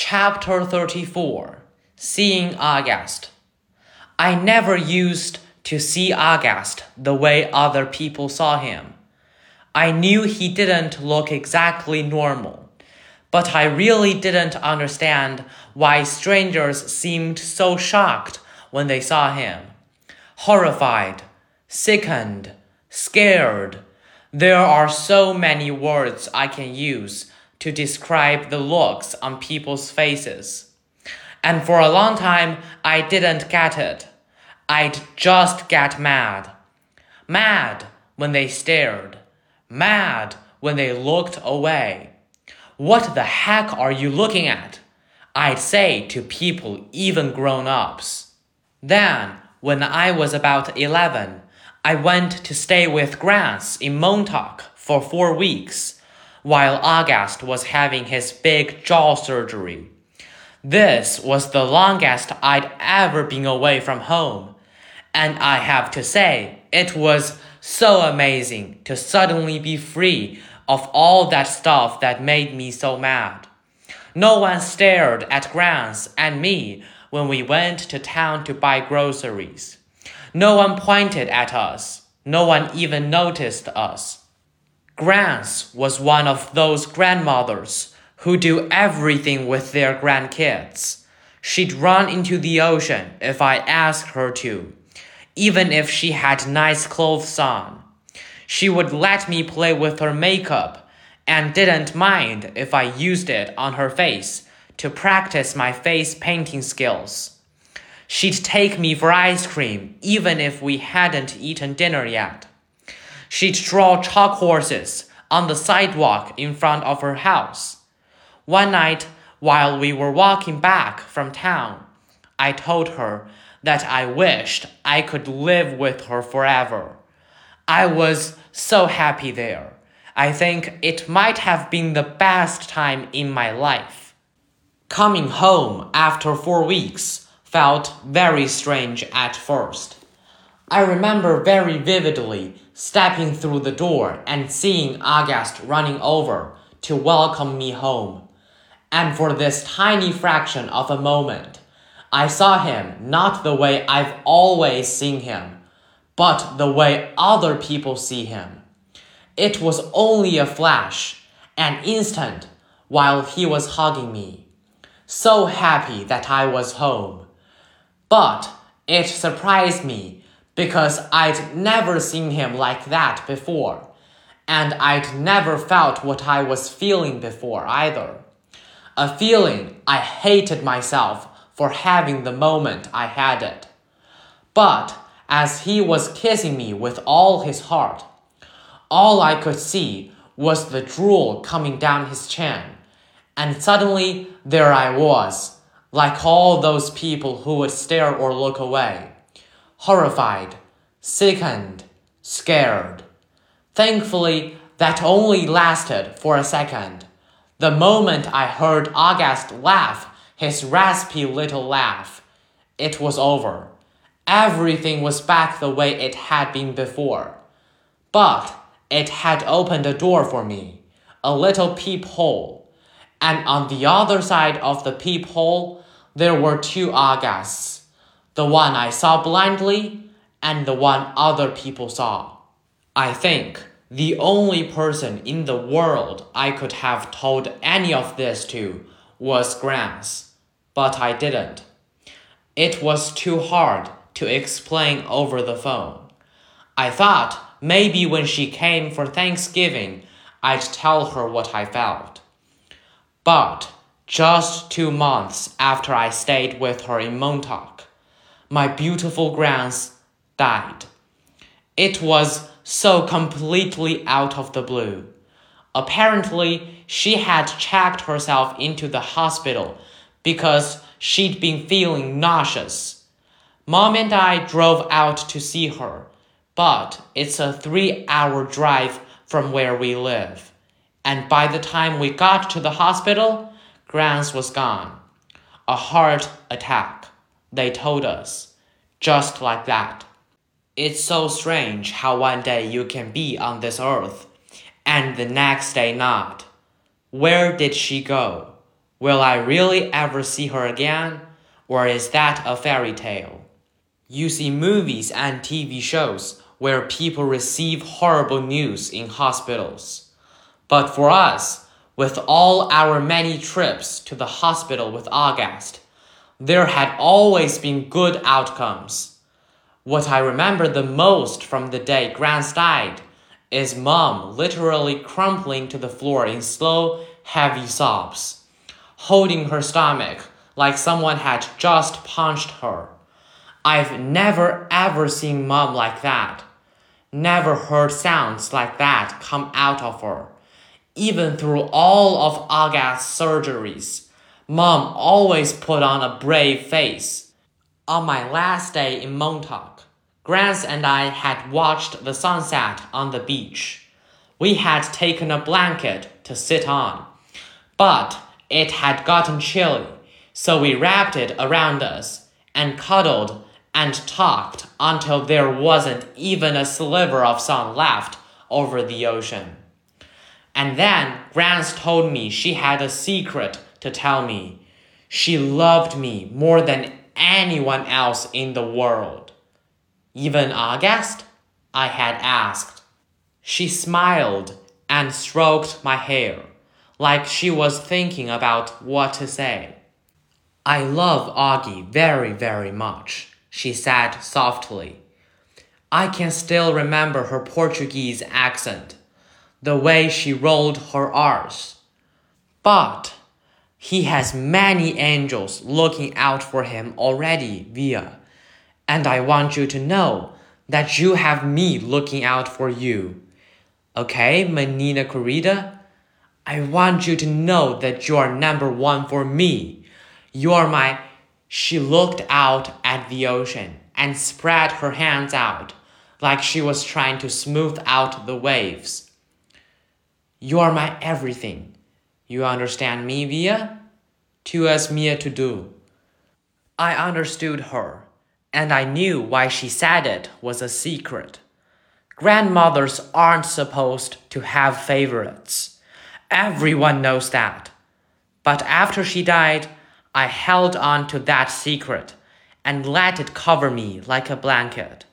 Chapter 34 Seeing August. I never used to see August the way other people saw him. I knew he didn't look exactly normal, but I really didn't understand why strangers seemed so shocked when they saw him. Horrified, sickened, scared. There are so many words I can use to describe the looks on people's faces. And for a long time, I didn't get it. I'd just get mad. Mad when they stared. Mad when they looked away. What the heck are you looking at? I'd say to people, even grown ups. Then, when I was about 11, I went to stay with Grans in Montauk for four weeks while August was having his big jaw surgery. This was the longest I'd ever been away from home, and I have to say, it was so amazing to suddenly be free of all that stuff that made me so mad. No one stared at Grans and me when we went to town to buy groceries. No one pointed at us. No one even noticed us. Grans was one of those grandmothers who do everything with their grandkids. She'd run into the ocean if I asked her to, even if she had nice clothes on. She would let me play with her makeup and didn't mind if I used it on her face to practice my face painting skills. She'd take me for ice cream even if we hadn't eaten dinner yet. She'd draw chalk horses on the sidewalk in front of her house. One night, while we were walking back from town, I told her that I wished I could live with her forever. I was so happy there. I think it might have been the best time in my life. Coming home after four weeks felt very strange at first. I remember very vividly stepping through the door and seeing August running over to welcome me home. And for this tiny fraction of a moment, I saw him not the way I've always seen him, but the way other people see him. It was only a flash, an instant, while he was hugging me. So happy that I was home. But it surprised me because I'd never seen him like that before, and I'd never felt what I was feeling before either. A feeling I hated myself for having the moment I had it. But as he was kissing me with all his heart, all I could see was the drool coming down his chin, and suddenly there I was, like all those people who would stare or look away horrified, sickened, scared. Thankfully, that only lasted for a second. The moment I heard August laugh, his raspy little laugh, it was over. Everything was back the way it had been before. But it had opened a door for me, a little peephole. And on the other side of the peephole, there were two Augusts the one I saw blindly and the one other people saw. I think the only person in the world I could have told any of this to was Grans, but I didn't. It was too hard to explain over the phone. I thought maybe when she came for Thanksgiving, I'd tell her what I felt. But just two months after I stayed with her in Montauk, my beautiful Grans died. It was so completely out of the blue. Apparently, she had checked herself into the hospital because she'd been feeling nauseous. Mom and I drove out to see her, but it's a three hour drive from where we live. And by the time we got to the hospital, Grans was gone. A heart attack they told us. Just like that. It's so strange how one day you can be on this earth and the next day not. Where did she go? Will I really ever see her again? Or is that a fairy tale? You see movies and TV shows where people receive horrible news in hospitals. But for us, with all our many trips to the hospital with August, there had always been good outcomes. What I remember the most from the day Grans died is mom literally crumpling to the floor in slow, heavy sobs, holding her stomach like someone had just punched her. I've never ever seen mom like that. Never heard sounds like that come out of her. Even through all of August's surgeries, mom always put on a brave face. On my last day in Montauk, Grans and I had watched the sunset on the beach. We had taken a blanket to sit on, but it had gotten chilly, so we wrapped it around us and cuddled and talked until there wasn't even a sliver of sun left over the ocean. And then Grans told me she had a secret to tell me. She loved me more than anyone else in the world. Even August? I had asked. She smiled and stroked my hair, like she was thinking about what to say. I love Augie very, very much she said softly. I can still remember her Portuguese accent, the way she rolled her R's. But he has many angels looking out for him already, Via. And I want you to know that you have me looking out for you. Okay, menina querida? I want you to know that you are number one for me. You are my she looked out at the ocean and spread her hands out like she was trying to smooth out the waves. You are my everything. You understand me, Via? Tu es mia to do. I understood her, and I knew why she said it was a secret. Grandmothers aren't supposed to have favorites. Everyone knows that. But after she died, I held on to that secret and let it cover me like a blanket.